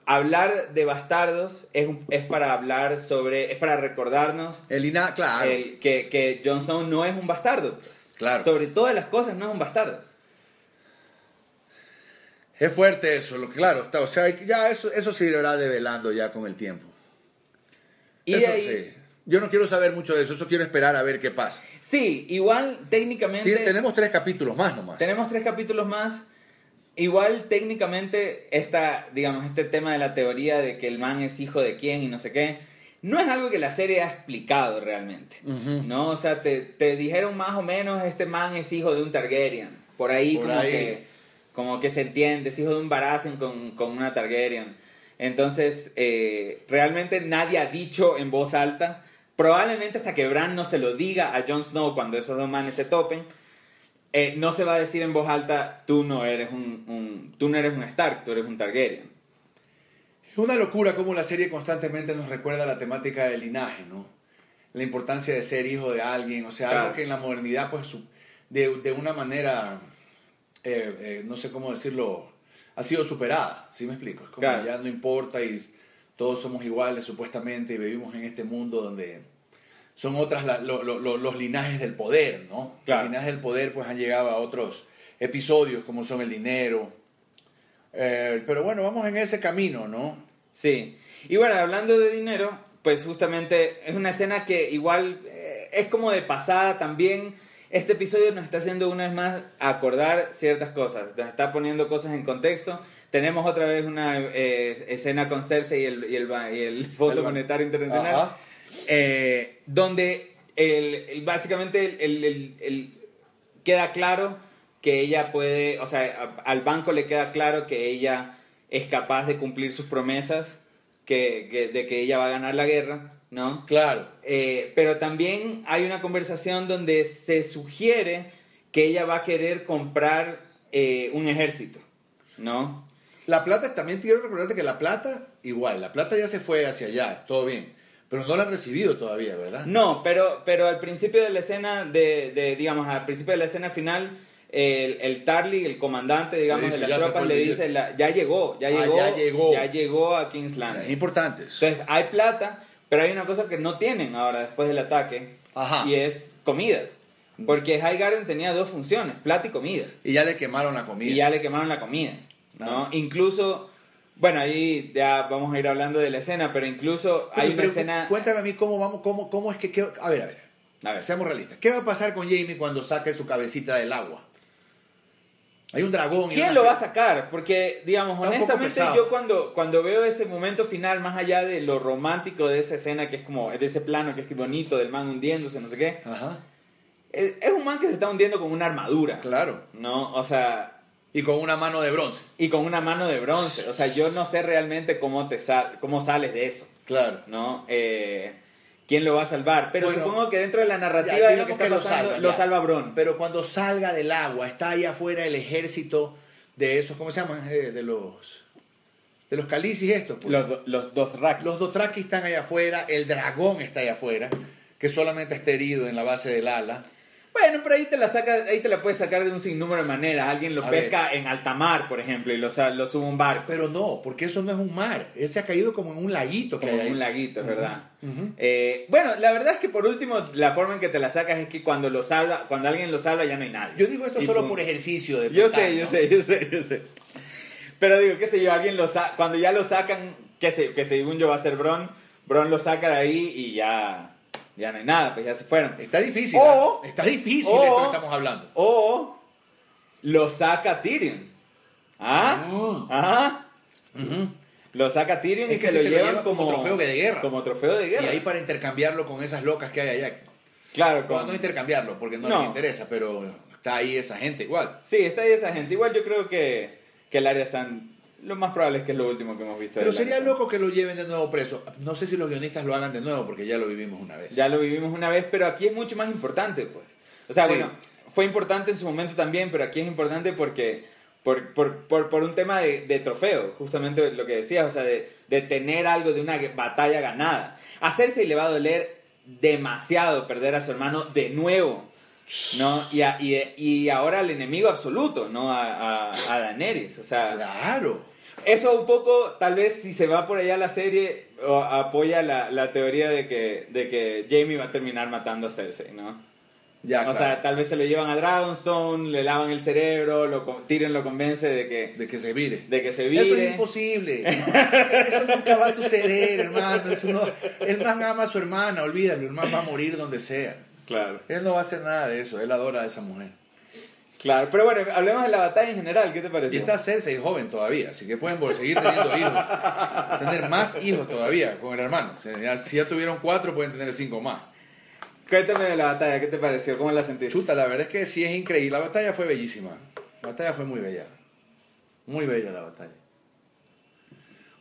hablar de bastardos es, es para hablar sobre, es para recordarnos El Ina, claro. el- que, que Jon Snow no es un bastardo. pues. Claro. Sobre todas las cosas no es un bastardo. Es fuerte eso, lo claro, está, o sea, ya eso, eso se irá develando ya con el tiempo. Y Eso ahí, sí. Yo no quiero saber mucho de eso, eso quiero esperar a ver qué pasa. sí, igual técnicamente Tien- tenemos tres capítulos más nomás. tenemos tres capítulos más. Igual técnicamente esta, digamos, este tema de la teoría de que el man es hijo de quién y no sé qué, no es algo que la serie ha explicado realmente. Ujú. ¿No? O sea, te, te dijeron más o menos este man es hijo de un Targaryen. Por ahí, Por como, ahí. Que, como que se entiende, es hijo de un Baratheon con, con una Targaryen. Entonces, eh, realmente nadie ha dicho en voz alta, probablemente hasta que Bran no se lo diga a Jon Snow cuando esos dos manes se topen, eh, no se va a decir en voz alta, tú no eres un, un- tú no eres un Stark, tú eres un Targaryen. Es una locura cómo la serie constantemente nos recuerda la temática del linaje, ¿no? La importancia de ser hijo de alguien, o sea, Claro. algo que en la modernidad, pues, de, de una manera, eh, eh, no sé cómo decirlo, ha sido superada, ¿sí me explico? Es como Claro. ya no importa y todos somos iguales supuestamente y vivimos en este mundo donde son otras la- lo- lo- lo- los linajes del poder, ¿no? Claro. Los linajes del poder pues han llegado a otros episodios como son el dinero. Eh, pero bueno, vamos en ese camino, ¿no? Sí. Y bueno, hablando de dinero, pues justamente es una escena que igual eh, es como de pasada también. Este episodio nos está haciendo una vez más acordar ciertas cosas, nos está poniendo cosas en contexto. Tenemos otra vez una eh, escena con Cersei y el, y el, y el Fondo Monetario Internacional, eh, donde el, básicamente el, queda claro que ella puede, o sea, al banco le queda claro que ella es capaz de cumplir sus promesas, que, que- de que ella va a ganar la guerra, ¿no? Claro. Eh, pero también hay una conversación donde se sugiere que ella va a querer comprar eh, un ejército, ¿no? La plata, también quiero recordarte que la plata, igual, la plata ya se fue hacia allá, todo bien. Pero no la han recibido todavía, ¿verdad? No, pero, pero al principio de la escena, de, de, digamos, al principio de la escena final, el, el Tarly, el comandante, digamos, dice, de "Ya las tropas, le dice, la- ya llegó, ya Ah, llegó, ya llegó. ya llegó a King's Es importante eso. Entonces, hay plata, pero hay una cosa que no tienen ahora después del ataque, Ajá. y es comida. Porque High Garden tenía dos funciones, plata y comida. Y ya le quemaron la comida. Y ya le quemaron la comida, ¿no? Ah. Incluso, bueno, ahí ya vamos a ir hablando de la escena, pero incluso hay Pero- una escena... Cuéntame a mí cómo vamos, cómo, cómo es que... qué- a ver, a ver. A ver. Seamos realistas. ¿Qué va a pasar con Jamie cuando saque su cabecita del agua? Hay un dragón. ¿Quién lo va a sacar? Porque, digamos, honestamente, yo cuando, cuando veo ese momento final, más allá de lo romántico de esa escena, que es como, de ese plano que es bonito, del man hundiéndose, no sé qué, Ajá, es, es un man que se está hundiendo con una armadura, claro. ¿no? O sea, Y con una mano de bronce. y con una mano de bronce. O sea, yo no sé realmente cómo, te sal, cómo sales de eso, Claro. ¿no? Eh, ¿Quién lo va a salvar? Pero Bueno, supongo que dentro de la narrativa de lo que digamos está que lo salva, lo salva Bron. Pero cuando salga del agua, está ahí afuera el ejército de esos, ¿cómo se llaman? Eh, de los... De los calicis estos. pues. Los, do- los dos racks. Los Dothraki están allá afuera, el dragón está allá afuera, que solamente está herido en la base del ala. Bueno, pero ahí te la saca, ahí te la puedes sacar de un sinnúmero de maneras. Alguien lo A pesca en alta mar, por ejemplo, y lo, lo sube a un barco. Pero no, porque eso no es un mar. Él se ha caído como en un laguito como ahí. un laguito, es verdad. Eh, bueno, la verdad es que por último, la forma en que te la sacas es que cuando lo salva, cuando alguien lo salva ya no hay nadie. Yo digo esto Y solo pum. por ejercicio de Yo sé, yo ¿no? sé, yo sé, yo sé. Pero digo, qué sé yo, alguien lo sa- cuando ya lo sacan, que, se, que según yo va a ser Bron, Bron lo saca de ahí y ya, ya no hay nada, pues ya se fueron. Está difícil. O- ¿ah? Está difícil o- esto que estamos hablando. O lo saca Tyrion. ¿Ah? ¿Ah? Ujú. Lo saca Tyrion y que se, lo se llevan lleva como trofeo de guerra. Como trofeo de Y guerra. ahí para intercambiarlo con esas locas que hay allá. Claro, con- no intercambiarlo porque no, No. les interesa, pero está ahí esa gente igual. Sí, está ahí esa gente. Igual yo creo que, que el área San. Lo más probable es que es lo último que hemos visto. Pero sería loco que lo lleven de nuevo preso. No sé si los guionistas lo hagan de nuevo porque ya lo vivimos una vez. Ya lo vivimos una vez, pero aquí es mucho más importante, pues. O sea, Sí. bueno, fue importante en su momento también, pero aquí es importante porque. Por, por, por, por un tema de, de trofeo, justamente lo que decías, o sea, de, de tener algo de una batalla ganada. A Cersei le va a doler demasiado perder a su hermano de nuevo, ¿no? Y, a- y, y ahora al enemigo absoluto, ¿no? A, a, a Daenerys, o sea... Claro. Eso un poco, tal vez si se va por allá la serie, o apoya la, la teoría de que, de que Jamie va a terminar matando a Cersei, ¿no? Ya, o claro. sea, tal vez se lo llevan a Dragonstone, le lavan el cerebro, lo, Tyrion lo convence de que, de que se vire. de que se Eso es vire. imposible. Eso nunca va a suceder, hermano. Eso no- El man ama a su hermana, olvídalo. El man va a morir donde sea. Claro. Él no va a hacer nada de eso. Él adora a esa mujer. Claro, pero bueno, hablemos de la batalla en general, ¿qué te Y pareció? está Cersei joven todavía, así que pueden seguir teniendo hijos. Tener más hijos todavía con el hermano. O sea, ya- si ya tuvieron cuatro, pueden tener cinco más. Cuéntame de la batalla, ¿qué te pareció? ¿Cómo la sentiste? Chuta, la verdad es que sí es increíble. La batalla fue bellísima. La batalla fue muy bella. Muy bella la batalla.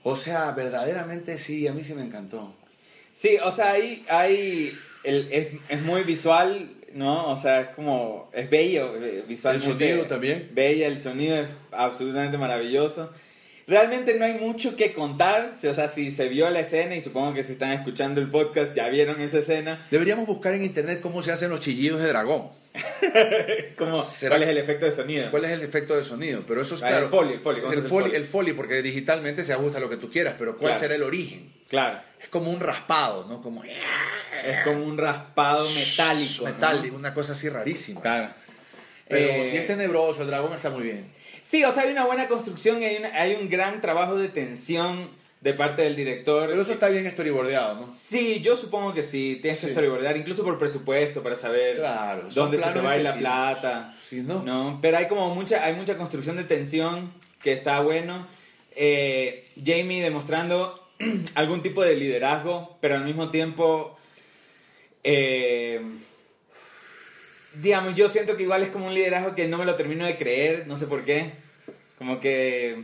O sea, verdaderamente sí, a mí sí me encantó. Sí, o sea, ahí, ahí el- es, es muy visual, ¿no? O sea, es como, es bello eh, visualmente. El sonido también. Bella, el sonido es absolutamente maravilloso. Realmente no hay mucho que contar, o sea, si se vio la escena y supongo que si están escuchando el podcast ya vieron esa escena, Deberíamos buscar en internet cómo se hacen los chillidos de dragón. ¿Será- ¿cuál es el efecto de sonido? ¿Cuál es el efecto de sonido? Pero eso es Ah, claro. el foley, el foley, ¿cómo el foley, foley? el foley, porque digitalmente se ajusta a lo que tú quieras, pero ¿cuál Claro. será el origen? Claro. Es como un raspado, ¿no? Como Es como un raspado metálico. ¿no? metal, una cosa así rarísima. Claro. Pero Eh, si es tenebroso, el dragón está muy bien. Sí, o sea, hay una buena construcción y hay, una- hay un gran trabajo de tensión de parte del director. Pero eso está bien storyboardeado, ¿no? Sí, yo supongo que sí. Tienes que Sí. storyboardear, incluso por presupuesto, para saber Claro, dónde se te va a ir la plata. Sí, ¿no? No, pero hay como mucha, hay mucha construcción de tensión que está bueno. Eh, Jamie demostrando algún tipo de liderazgo, pero al mismo tiempo, eh, digamos, yo siento que igual es como un liderazgo que no me lo termino de creer, no sé por qué. Como que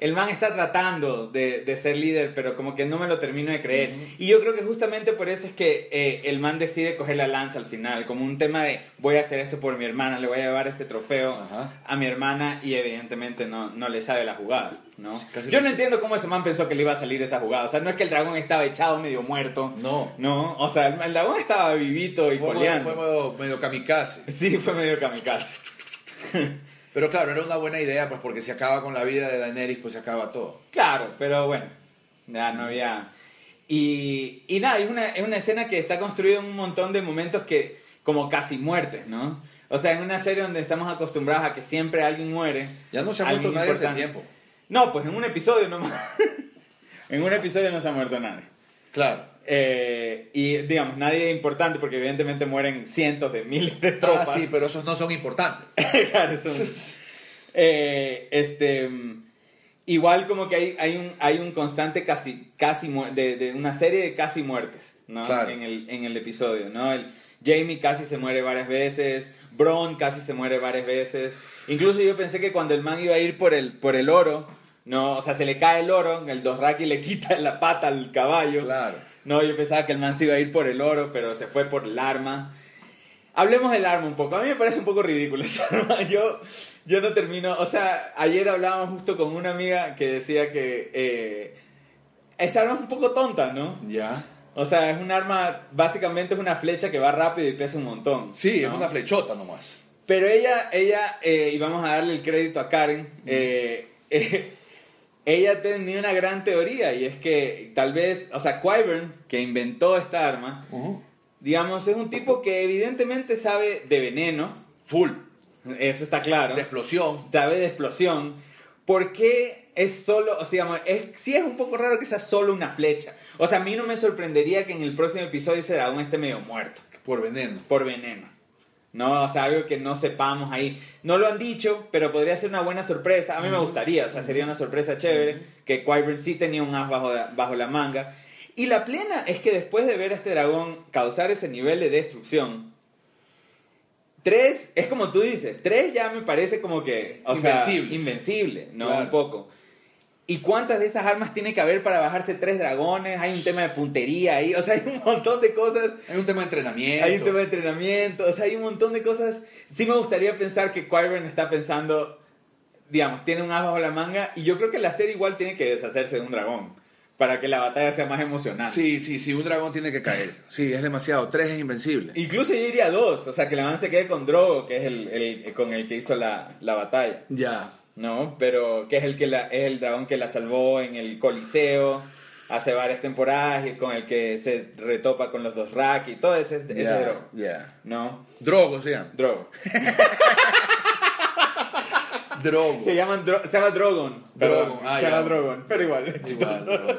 el man está tratando de, de ser líder, pero como que no me lo termino de creer. Y yo creo que justamente por eso es que eh, el man decide coger la lanza al final, como un tema de voy a hacer esto por mi hermana, le voy a llevar este trofeo Ajá. a mi hermana y evidentemente no, no le sabe la jugada, ¿no? Casi Yo no entiendo cómo ese man pensó que le iba a salir esa jugada. O sea, no es que el dragón estaba echado medio muerto. No. No, o sea, el, el dragón estaba vivito y Fue, medio, coleando. fue medio, medio kamikaze. Sí, fue medio kamikaze. Pero claro, era una buena idea, pues porque si acaba con la vida de Daenerys, pues se acaba todo. Claro, pero bueno, ya no había... Y, y nada, es una, es una escena que está construida en un montón de momentos que, como casi muertes, ¿no? O sea, en una serie donde estamos acostumbrados a que siempre alguien muere. Ya no se ha muerto nadie hace tiempo. No, pues en un episodio nomás. en un episodio no se ha muerto nadie. Claro. Eh, y digamos, nadie importante porque evidentemente mueren cientos de miles de tropas. Ah, sí, pero esos no son importantes. Claro, son- Eh, este, igual como que hay, hay, un, hay un constante casi, casi de, de una serie de casi muertes ¿no? Claro. en, el, en el episodio. ¿no? El, Jamie casi se muere varias veces, Bron casi se muere varias veces. Incluso yo pensé que cuando el man iba a ir por el, por el oro, no, o sea, se le cae el oro, el Dothraki le quita la pata al caballo. Claro. No, yo pensaba que el man se iba a ir por el oro, pero se fue por el arma. Hablemos del arma un poco. A mí me parece un poco ridículo esa arma. Yo, yo no termino. O sea, ayer hablábamos justo con una amiga que decía que eh, esa arma es un poco tonta, ¿no? Ya. O sea, es un arma, básicamente es una flecha que va rápido y pesa un montón. Sí, es una flechota nomás. Pero ella, ella eh, y vamos a darle el crédito a Karen, eh, ella tenía una gran teoría y es que tal vez, o sea, Qyburn, que inventó esta arma, digamos, es un tipo que evidentemente sabe de veneno, Full. eso está claro, De explosión. sabe de explosión, ¿por qué es solo, o sea, digamos, es, sí es un poco raro que sea solo una flecha? O sea, a mí no me sorprendería que en el próximo episodio ese dragón esté medio muerto Por veneno. por veneno. No, o sea, algo que no sepamos ahí. No lo han dicho, pero podría ser una buena sorpresa. A mí me gustaría, o sea, sería una sorpresa chévere que Qyburn sí tenía un as bajo, bajo la manga. Y la plena es que después de ver a este dragón causar ese nivel de destrucción, tres, es como tú dices, tres ya me parece como que, o sea, Invencibles. invencible, ¿no? Claro. Un poco. ¿Y cuántas de esas armas tiene que haber para bajarse tres dragones? Hay un tema de puntería ahí, o sea, hay un montón de cosas Hay un tema de entrenamiento. hay un tema de entrenamiento, o sea, hay un montón de cosas. Sí me gustaría pensar que Qyburn está pensando, digamos, tiene un as bajo la manga y yo creo que la serie igual tiene que deshacerse de un dragón para que la batalla sea más emocionante. Sí, sí, sí, un dragón tiene que caer. Sí, es demasiado. Tres es invencible. Incluso yo iría a dos, o sea, que la man se quede con Drogo, que es el, el- con el que hizo la, la batalla, Ya. ¿No? Pero que es el, que la, es el dragón que la salvó en el Coliseo hace varias temporadas y con el que se retopa con los dos Rack y todo ese, ese Drogo, ya. ¿no? Drogo se llama. Drogo. Drogo. Se, llaman Dro- se llama Drogon. Drogon, Perdón, ah, se ya. llama Drogon, pero igual. Igual, Drogo.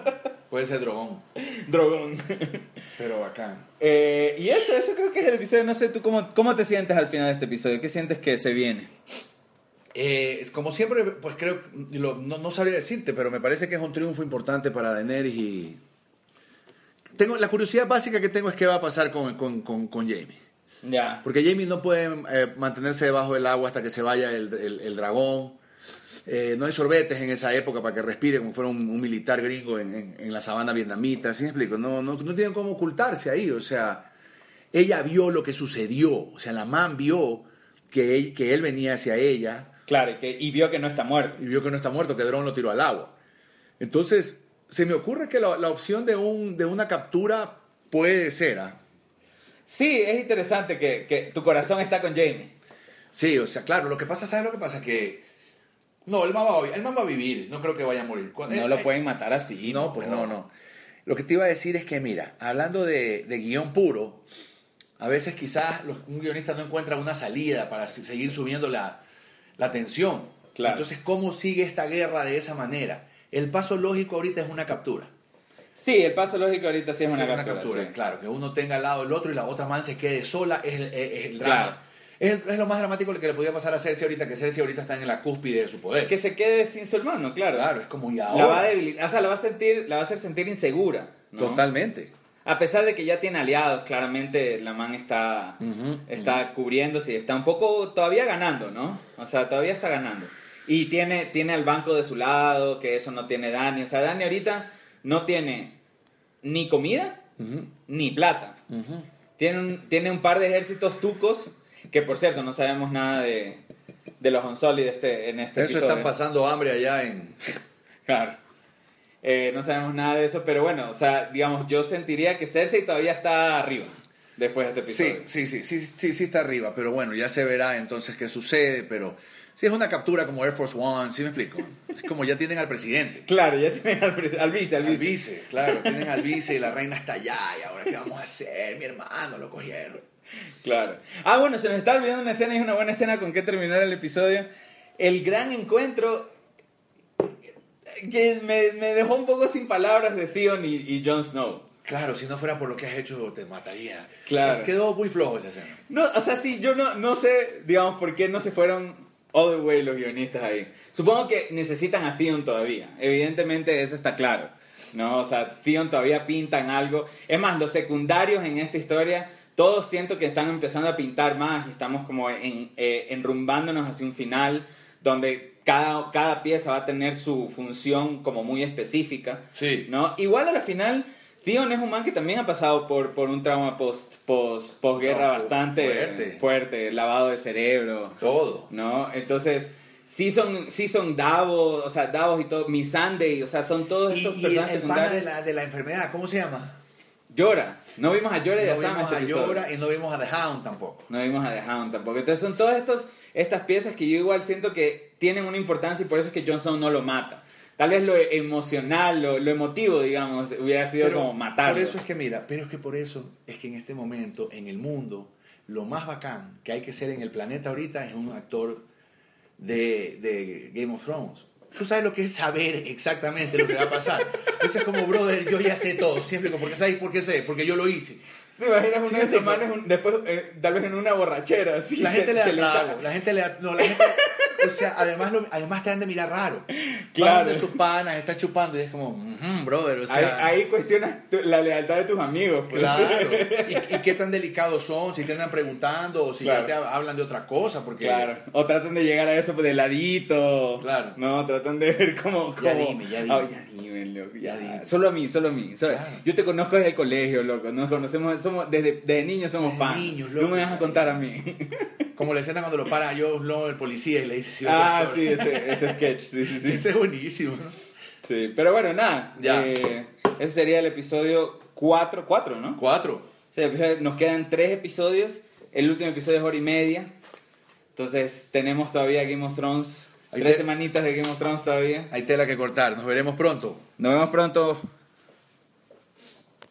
Puede ser dragón, Drogon. pero bacán. Eh, y eso, eso creo que es el episodio. No sé, ¿tú cómo, cómo te sientes al final de este episodio? ¿Qué sientes que se viene? Eh, como siempre, pues creo, lo- no, no sabría decirte, pero me parece que es un triunfo importante para Daenerys y... Tengo, la curiosidad básica que tengo es qué va a pasar con, con, con, con Jamie. Ya. Porque Jamie no puede eh, mantenerse debajo del agua hasta que se vaya el, el- el dragón. Eh, no hay sorbetes en esa época para que respire como fuera un, un militar gringo en, en- en la sabana vietnamita. ¿Sí me explico? No, no, no tienen cómo ocultarse ahí. O sea, ella vio lo que sucedió. O sea, la man vio que él, que él venía hacia ella Claro, y, que, y vio que no está muerto. y vio que no está muerto, que Dron lo tiró al agua. Entonces, se me ocurre que la, la opción de, un, de una captura puede ser. ¿ah? Sí, es interesante que, que tu corazón está con Jamie. Sí, o sea, claro, lo que pasa, ¿sabes lo que pasa? Que. No, el man va a, el man va a vivir, no creo que vaya a morir. Cuando- No lo pueden matar así. No, pues no, no. Lo que te iba a decir es que, mira, hablando de, de guion puro, a veces quizás los- un guionista no encuentra una salida para se- seguir subiendo la, la tensión. Claro. Entonces, ¿cómo sigue esta guerra de esa manera? El paso lógico ahorita es una captura. Sí, el paso lógico ahorita sí es Sí, una captura. sí. Claro, que uno tenga al lado del otro y la otra man se quede sola es el, es el Claro. drama. Es, el- es lo más dramático que le podía pasar a Cersei ahorita, que Cersei ahorita está en la cúspide de su poder. Que se quede sin su hermano, claro. Claro, es como ya La va a debilitar, o sea, la va a sentir, la va a hacer sentir insegura. ¿no? Totalmente. A pesar de que ya tiene aliados, claramente la man está, Ujú, está cubriéndose y está un poco todavía ganando, ¿no? O sea, todavía está ganando. Y tiene, tiene al banco de su lado, que eso no tiene Dani. O sea, Dani ahorita no tiene ni comida ni plata. Tiene un, tiene un par de ejércitos tucos, que por cierto no sabemos nada de, de los Onsoli de este, en este Eso episodio. están pasando hambre allá en... Claro. Eh, no sabemos nada de eso, pero bueno, o sea, digamos, yo sentiría que Cersei todavía está arriba después de este Sí, episodio. sí, sí, sí, sí, sí está arriba, pero bueno, ya se verá entonces qué sucede, pero si es una captura como Air Force One, ¿sí me explico? Es como ya tienen al presidente. Claro, ya tienen al, pre- al vice, al Al vice. vice, claro, tienen al vice y la reina está allá y ahora qué vamos a hacer, mi hermano, lo cogieron. Claro. Ah, bueno, se nos está olvidando una escena y es una buena escena con que terminar el episodio. El gran encuentro que me, me dejó un poco sin palabras de Theon y, y Jon Snow. Claro, si no fuera por lo que has hecho te mataría. Claro. Quedó muy flojo esa escena. No, o sea, sí, yo no, no sé, digamos, por qué no se fueron all the way los guionistas ahí. Supongo que necesitan a Theon todavía. Evidentemente eso está claro. ¿no? O sea, Theon todavía pintan algo. Es más, los secundarios en esta historia, todos siento que están empezando a pintar más y estamos como en, eh, enrumbándonos hacia un final donde cada, cada pieza va a tener su función como muy específica. Sí. ¿no? Igual a la final, Theon es un man que también ha pasado por, por un trauma post, post, postguerra No, bastante fuerte. fuerte, lavado de cerebro, Todo. ¿no? Entonces, sí son, sí son Davos, o sea, Davos y todo, Missandei, o sea, son todos Y, estos y el, personajes el pana de la, de la enfermedad, ¿cómo se llama? Llora. No vimos a Llora y a No Sam vimos este a. Yora y no vimos a The Hound tampoco. No vimos a The Hound tampoco. Entonces son todas estos, estas piezas que yo igual siento que tienen una importancia y por eso es que Jon Snow no lo mata. Tal vez lo emocional, lo, lo emotivo, digamos, hubiera sido Pero como matarlo. Por eso es que mira, pero es que por eso es que en este momento, en el mundo, lo más bacán que hay que ser en el planeta ahorita es un actor de, de Game of Thrones. Tú sabes lo que es saber exactamente lo que va a pasar. Eso es como, brother, yo ya sé todo. Siempre, porque ¿sabes por qué sé? Porque yo lo hice. ¿Te imaginas una manes un- después, eh, tal vez en una borrachera? Así, La se- gente le se da trago, la gente le da, no, la gente, o sea, además, lo- además te han de mirar raro. Claro. Donde tus panas, estás chupando y es como, "Mhm, brother, o sea. ahí, ahí cuestionas tu- la lealtad de tus amigos. pues. Claro. ¿Y, y qué tan delicados son? Si te andan preguntando o si Claro. ya te hablan de otra cosa, porque Claro. O tratan de llegar a eso de ladito. Claro. No, tratan de ver cómo. Ya cómo- dime, ya dime. Ya dime, loco. Ya Ya dime. Solo a mí, solo a mí. solo- Claro. Yo te conozco desde el colegio, loco. Nos conocemos, somos, desde, desde niños somos Desde pan. niños, no loco. me vas a contar a mí. como le escena cuando lo para Blow, el policía, y le dice, va ah, sí, sobre". ese, ese sketch. Sí, sí, sí. Ese es buenísimo. Sí, pero bueno, nada. Ya. eh, ese sería el episodio 4, 4, ¿no? Cuatro. Episodio- nos quedan tres episodios. El último episodio es hora y media. Entonces tenemos todavía Game of Thrones. Ahí tres te- semanitas de Game of Thrones todavía. Hay tela que cortar. Nos veremos pronto. Nos vemos pronto.